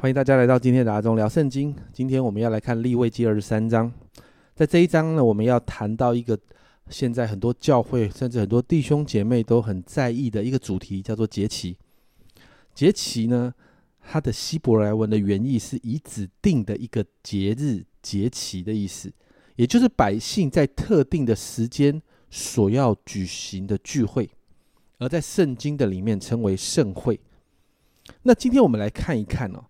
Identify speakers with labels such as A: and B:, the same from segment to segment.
A: 欢迎大家来到今天的阿中聊圣经。今天我们要来看立位记二十三章。在这一章呢，我们要谈到一个现在很多教会甚至很多弟兄姐妹都很在意的一个主题，叫做节期。节期呢，它的希伯来文的原意是以指定的一个节日节期的意思，也就是百姓在特定的时间所要举行的聚会，而在圣经的里面称为盛会。那今天我们来看一看哦。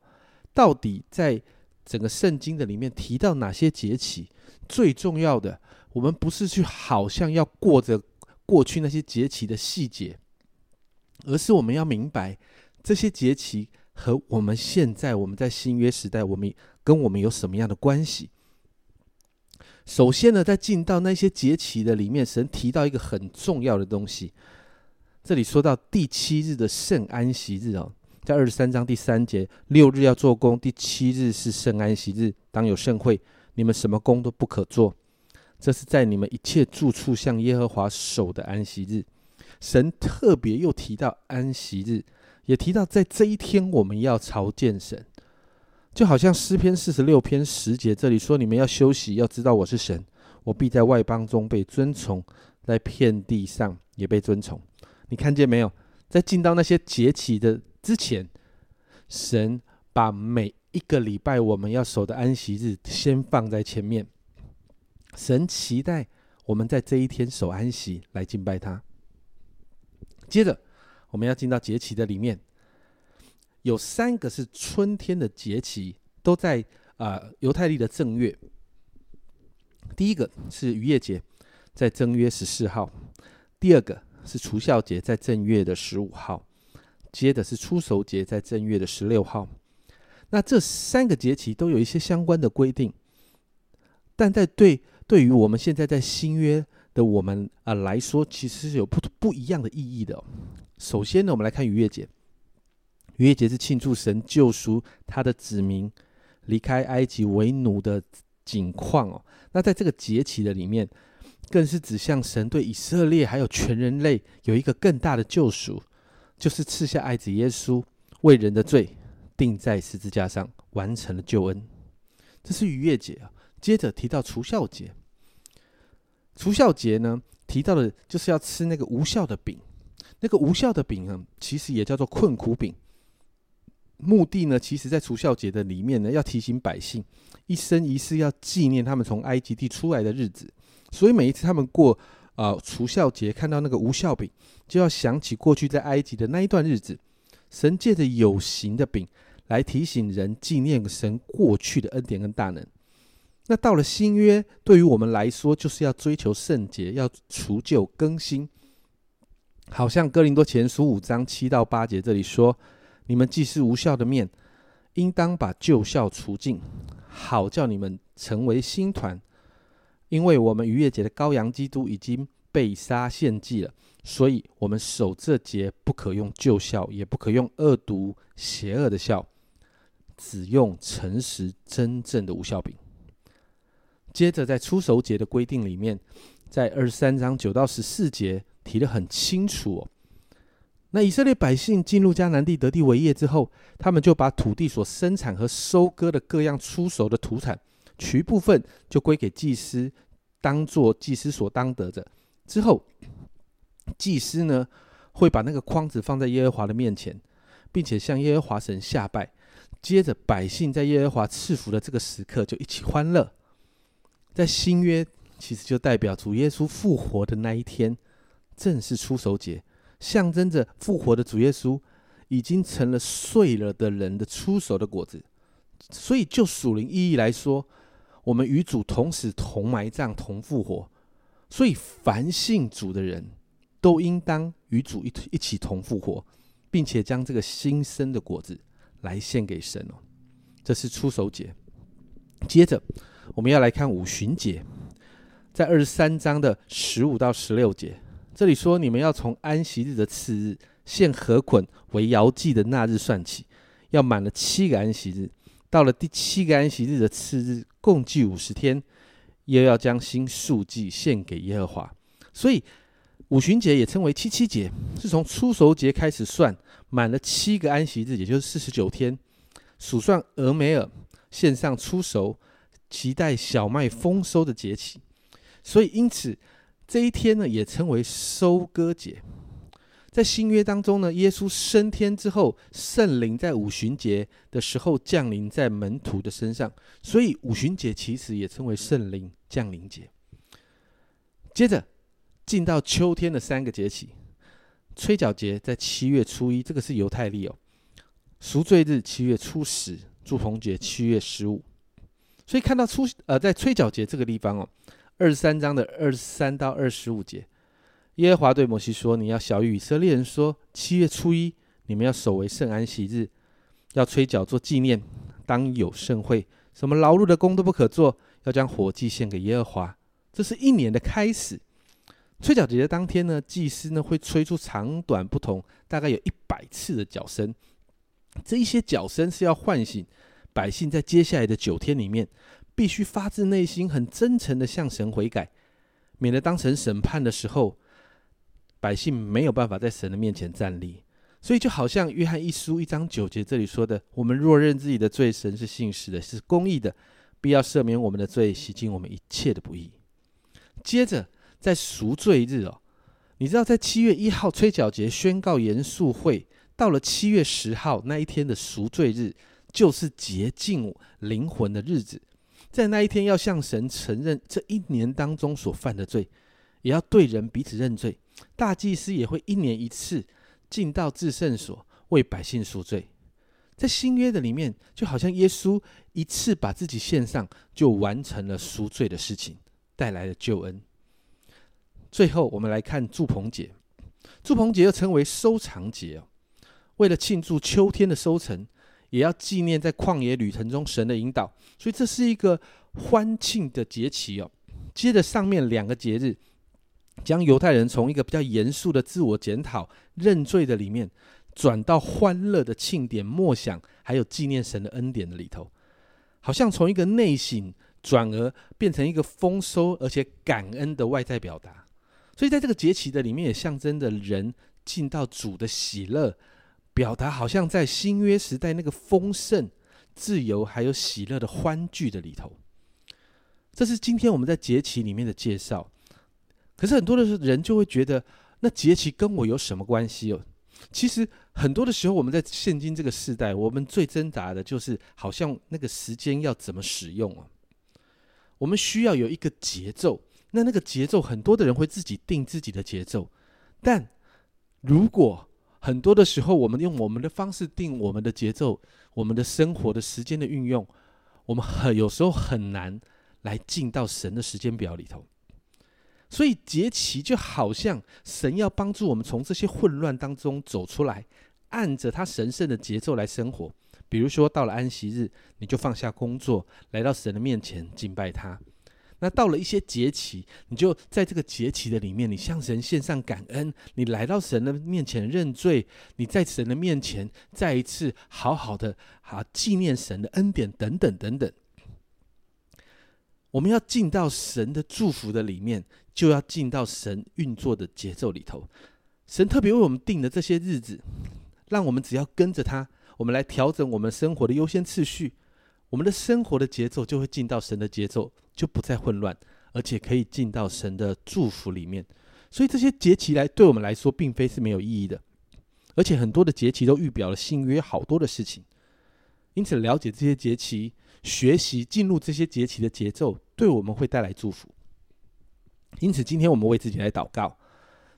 A: 到底在整个圣经的里面提到哪些节期？最重要的，我们不是去好像要过着过去那些节期的细节，而是我们要明白这些节期和我们现在我们在新约时代，我们跟我们有什么样的关系？首先呢，在进到那些节期的里面，神提到一个很重要的东西。这里说到第七日的圣安息日哦。在二十三章第三节，六日要做工，第七日是圣安息日，当有盛会，你们什么工都不可做。这是在你们一切住处向耶和华守的安息日。神特别又提到安息日，也提到在这一天我们要朝见神，就好像诗篇四十六篇十节这里说：你们要休息，要知道我是神，我必在外邦中被尊崇，在遍地上也被尊崇。你看见没有？在进到那些节期的。之前，神把每一个礼拜我们要守的安息日先放在前面。神期待我们在这一天守安息来敬拜他。接着，我们要进到节期的里面，有三个是春天的节期，都在啊犹太历的正月。第一个是逾越节，在正月十四号；第二个是除孝节，在正月的十五号。接的是出手节，在正月的十六号。那这三个节期都有一些相关的规定，但在对对于我们现在在新约的我们啊来说，其实是有不不一样的意义的。首先呢，我们来看逾越节。逾越节是庆祝神救赎他的子民离开埃及为奴的景况哦。那在这个节期的里面，更是指向神对以色列还有全人类有一个更大的救赎。就是赐下爱子耶稣为人的罪钉在十字架上，完成了救恩。这是逾越节啊。接着提到除孝节，除孝节呢提到的就是要吃那个无效的饼。那个无效的饼呢，其实也叫做困苦饼。目的呢，其实在除孝节的里面呢，要提醒百姓一生一世要纪念他们从埃及地出来的日子。所以每一次他们过。啊，除孝节看到那个无孝饼，就要想起过去在埃及的那一段日子，神借着有形的饼来提醒人纪念神过去的恩典跟大能。那到了新约，对于我们来说，就是要追求圣洁，要除旧更新。好像哥林多前书五章七到八节这里说：“你们既是无效的面，应当把旧孝除尽，好叫你们成为新团。”因为我们逾越节的羔羊基督已经被杀献祭了，所以我们守这节不可用旧孝，也不可用恶毒邪恶的孝，只用诚实真正的无孝饼。接着在出手节的规定里面，在二十三章九到十四节提得很清楚哦。那以色列百姓进入迦南地得地为业之后，他们就把土地所生产和收割的各样出熟的土产。取一部分就归给祭司，当做祭司所当得的。之后，祭司呢会把那个筐子放在耶和华的面前，并且向耶和华神下拜。接着，百姓在耶和华赐福的这个时刻就一起欢乐。在新约，其实就代表主耶稣复活的那一天，正是出手节，象征着复活的主耶稣已经成了碎了的人的出手的果子。所以，就属灵意义来说，我们与主同死、同埋葬、同复活，所以凡信主的人都应当与主一一起同复活，并且将这个新生的果子来献给神哦。这是出手节。接着我们要来看五旬节，在二十三章的十五到十六节，这里说：你们要从安息日的次日献禾捆为摇祭的那日算起，要满了七个安息日。到了第七个安息日的次日，共计五十天，又要将新数祭献给耶和华。所以五旬节也称为七七节，是从出熟节开始算，满了七个安息日，也就是四十九天，数算俄梅尔献上出熟，期待小麦丰收的节气。所以，因此这一天呢，也称为收割节。在新约当中呢，耶稣升天之后，圣灵在五旬节的时候降临在门徒的身上，所以五旬节其实也称为圣灵降临节。接着进到秋天的三个节气，吹角节在七月初一，这个是犹太历哦；赎罪日七月初十，祝棚节七月十五。所以看到初呃，在吹角节这个地方哦，二十三章的二十三到二十五节。耶和华对摩西说：“你要小谕以色列人说，七月初一，你们要守为圣安息日，要吹角做纪念，当有盛会，什么劳碌的工都不可做，要将火祭献给耶和华。这是一年的开始。吹角节的当天呢，祭司呢会吹出长短不同，大概有一百次的角声。这一些角声是要唤醒百姓，在接下来的九天里面，必须发自内心、很真诚的向神悔改，免得当成审判的时候。”百姓没有办法在神的面前站立，所以就好像约翰一书一章九节这里说的：“我们若认自己的罪，神是信实的，是公义的，必要赦免我们的罪，洗净我们一切的不义。”接着在赎罪日哦，你知道在七月一号吹角节宣告严肃会，到了七月十号那一天的赎罪日，就是洁净灵魂的日子，在那一天要向神承认这一年当中所犯的罪，也要对人彼此认罪。大祭司也会一年一次进到至圣所为百姓赎罪，在新约的里面，就好像耶稣一次把自己献上，就完成了赎罪的事情，带来了救恩。最后，我们来看祝棚节，祝棚节又称为收藏节哦。为了庆祝秋天的收成，也要纪念在旷野旅程中神的引导，所以这是一个欢庆的节期哦。接着上面两个节日。将犹太人从一个比较严肃的自我检讨、认罪的里面，转到欢乐的庆典、默想，还有纪念神的恩典的里头，好像从一个内省，转而变成一个丰收而且感恩的外在表达。所以在这个节期的里面，也象征着人进到主的喜乐，表达好像在新约时代那个丰盛、自由还有喜乐的欢聚的里头。这是今天我们在节期里面的介绍。可是很多的人就会觉得，那节期跟我有什么关系哦？其实很多的时候，我们在现今这个时代，我们最挣扎的就是，好像那个时间要怎么使用啊？我们需要有一个节奏，那那个节奏，很多的人会自己定自己的节奏。但如果很多的时候，我们用我们的方式定我们的节奏，我们的生活的时间的运用，我们很有时候很难来进到神的时间表里头。所以节期就好像神要帮助我们从这些混乱当中走出来，按着他神圣的节奏来生活。比如说到了安息日，你就放下工作，来到神的面前敬拜他。那到了一些节期，你就在这个节期的里面，你向神献上感恩，你来到神的面前认罪，你在神的面前再一次好好的好纪念神的恩典等等等等。我们要进到神的祝福的里面，就要进到神运作的节奏里头。神特别为我们定的这些日子，让我们只要跟着他，我们来调整我们生活的优先次序，我们的生活的节奏就会进到神的节奏，就不再混乱，而且可以进到神的祝福里面。所以这些节期来对我们来说，并非是没有意义的，而且很多的节期都预表了新约好多的事情。因此，了解这些节期。学习进入这些节期的节奏，对我们会带来祝福。因此，今天我们为自己来祷告，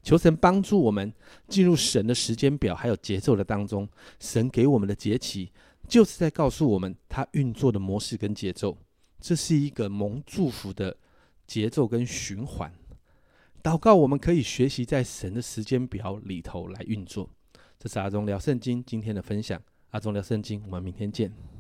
A: 求神帮助我们进入神的时间表还有节奏的当中。神给我们的节期，就是在告诉我们他运作的模式跟节奏。这是一个蒙祝福的节奏跟循环。祷告，我们可以学习在神的时间表里头来运作。这是阿忠聊圣经今天的分享。阿忠聊圣经，我们明天见。